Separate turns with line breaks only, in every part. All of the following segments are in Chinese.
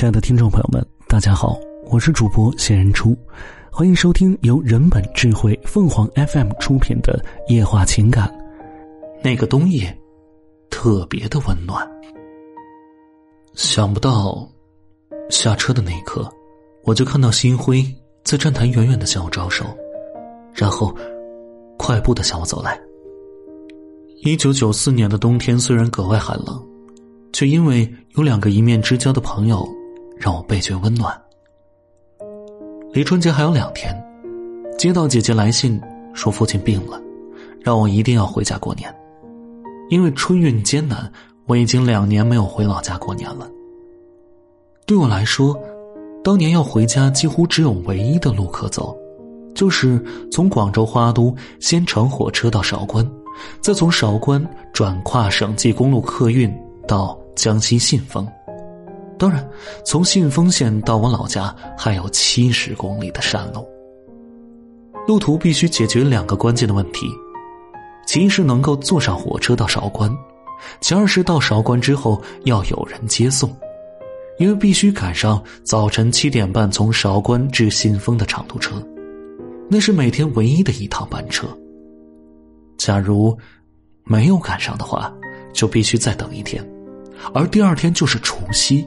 亲爱的听众朋友们，大家好，我是主播谢人初，欢迎收听由人本智慧凤凰 FM 出品的《夜话情感》。那个冬夜，特别的温暖。想不到，下车的那一刻，我就看到星辉在站台远远的向我招手，然后快步的向我走来。一九九四年的冬天虽然格外寒冷，却因为有两个一面之交的朋友，让我倍觉温暖。离春节还有两天，接到姐姐来信说父亲病了，让我一定要回家过年。因为春运艰难，我已经两年没有回老家过年了。对我来说，当年要回家几乎只有唯一的路可走，就是从广州花都先乘火车到韶关，再从韶关转跨省际公路客运到江西信丰。当然，从信丰县到我老家还有七十公里的山路。路途必须解决两个关键的问题。其一是能够坐上火车到韶关，其二是到韶关之后要有人接送，因为必须赶上早晨七点半从韶关至信丰的长途车，那是每天唯一的一趟班车。假如没有赶上的话，就必须再等一天，而第二天就是除夕，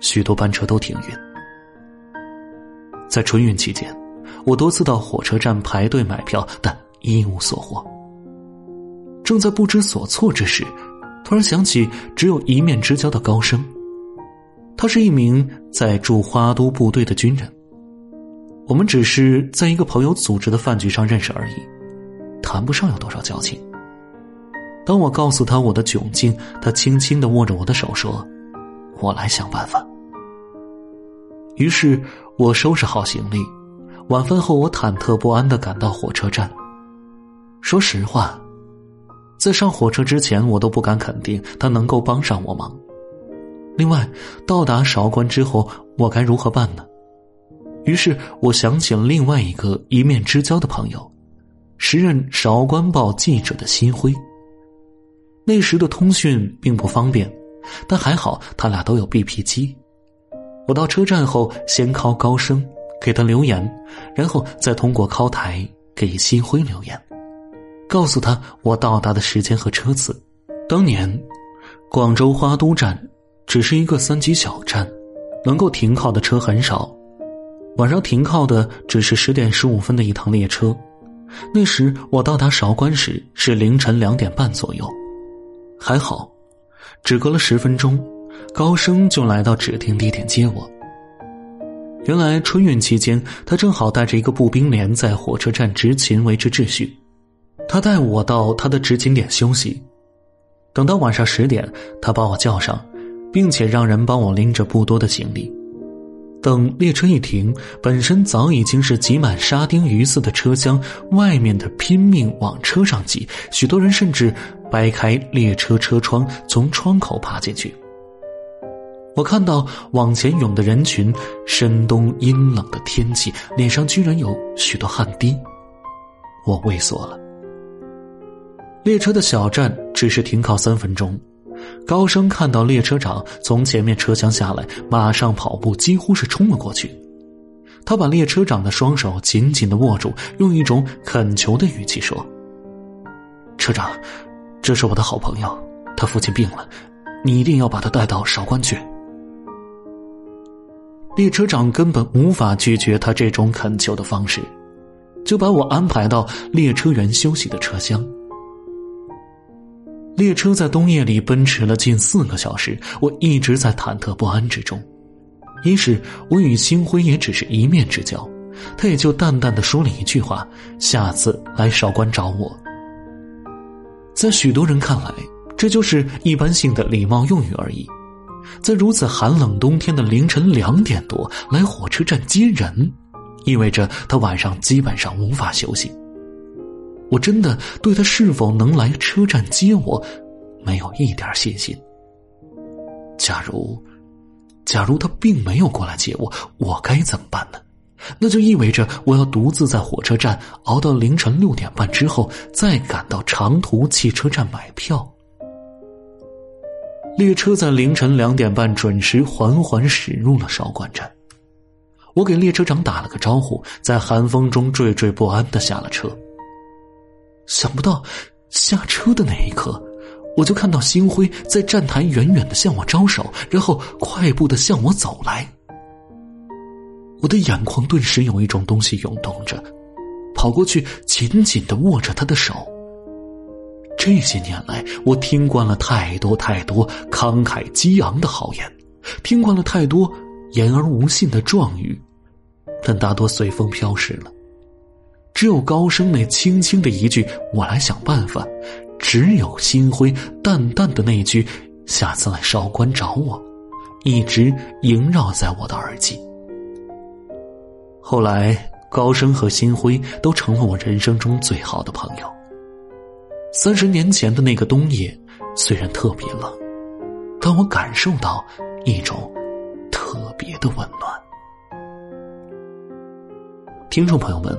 许多班车都停运。在春运期间，我多次到火车站排队买票，但一无所获。正在不知所措之时，突然想起只有一面之交的高升。他是一名在驻花都部队的军人。我们只是在一个朋友组织的饭局上认识而已，谈不上有多少交情。当我告诉他我的窘境，他轻轻的握着我的手说：“我来想办法。”于是我收拾好行李，晚饭后我忐忑不安的赶到火车站。说实话。在上火车之前，我都不敢肯定他能够帮上我忙。另外，到达韶关之后，我该如何办呢？于是我想起了另外一个一面之交的朋友，时任《韶关报》记者的新辉。那时的通讯并不方便，但还好他俩都有 BP 机。我到车站后，先靠高声给他留言，然后再通过靠台给新辉留言。告诉他我到达的时间和车次。当年，广州花都站只是一个三级小站，能够停靠的车很少。晚上停靠的只是十点十五分的一趟列车。那时我到达韶关时是凌晨两点半左右，还好，只隔了十分钟，高升就来到指定地点接我。原来春运期间，他正好带着一个步兵连在火车站执勤维持秩序。他带我到他的执勤点休息，等到晚上十点，他把我叫上，并且让人帮我拎着不多的行李。等列车一停，本身早已经是挤满沙丁鱼似的车厢，外面的拼命往车上挤，许多人甚至掰开列车车窗，从窗口爬进去。我看到往前涌的人群，深冬阴冷的天气，脸上居然有许多汗滴，我畏缩了。列车的小站只是停靠三分钟，高升看到列车长从前面车厢下来，马上跑步，几乎是冲了过去。他把列车长的双手紧紧的握住，用一种恳求的语气说：“车长，这是我的好朋友，他父亲病了，你一定要把他带到韶关去。”列车长根本无法拒绝他这种恳求的方式，就把我安排到列车员休息的车厢。列车在冬夜里奔驰了近四个小时，我一直在忐忑不安之中。一是我与星辉也只是一面之交，他也就淡淡的说了一句话：“下次来韶关找我。”在许多人看来，这就是一般性的礼貌用语而已。在如此寒冷冬天的凌晨两点多来火车站接人，意味着他晚上基本上无法休息。我真的对他是否能来车站接我，没有一点信心。假如，假如他并没有过来接我，我该怎么办呢？那就意味着我要独自在火车站熬到凌晨六点半之后，再赶到长途汽车站买票。列车在凌晨两点半准时缓缓驶入了韶关站。我给列车长打了个招呼，在寒风中惴惴不安的下了车。想不到下车的那一刻，我就看到星辉在站台远远的向我招手，然后快步的向我走来。我的眼眶顿时有一种东西涌动着，跑过去紧紧的握着他的手。这些年来，我听惯了太多太多慷慨激昂的豪言，听惯了太多言而无信的状语，但大多随风飘逝了。只有高升那轻轻的一句“我来想办法”，只有心灰淡淡的那句“下次来韶关找我”，一直萦绕在我的耳际。后来，高升和心辉都成了我人生中最好的朋友。三十年前的那个冬夜，虽然特别冷，但我感受到一种特别的温暖。听众朋友们，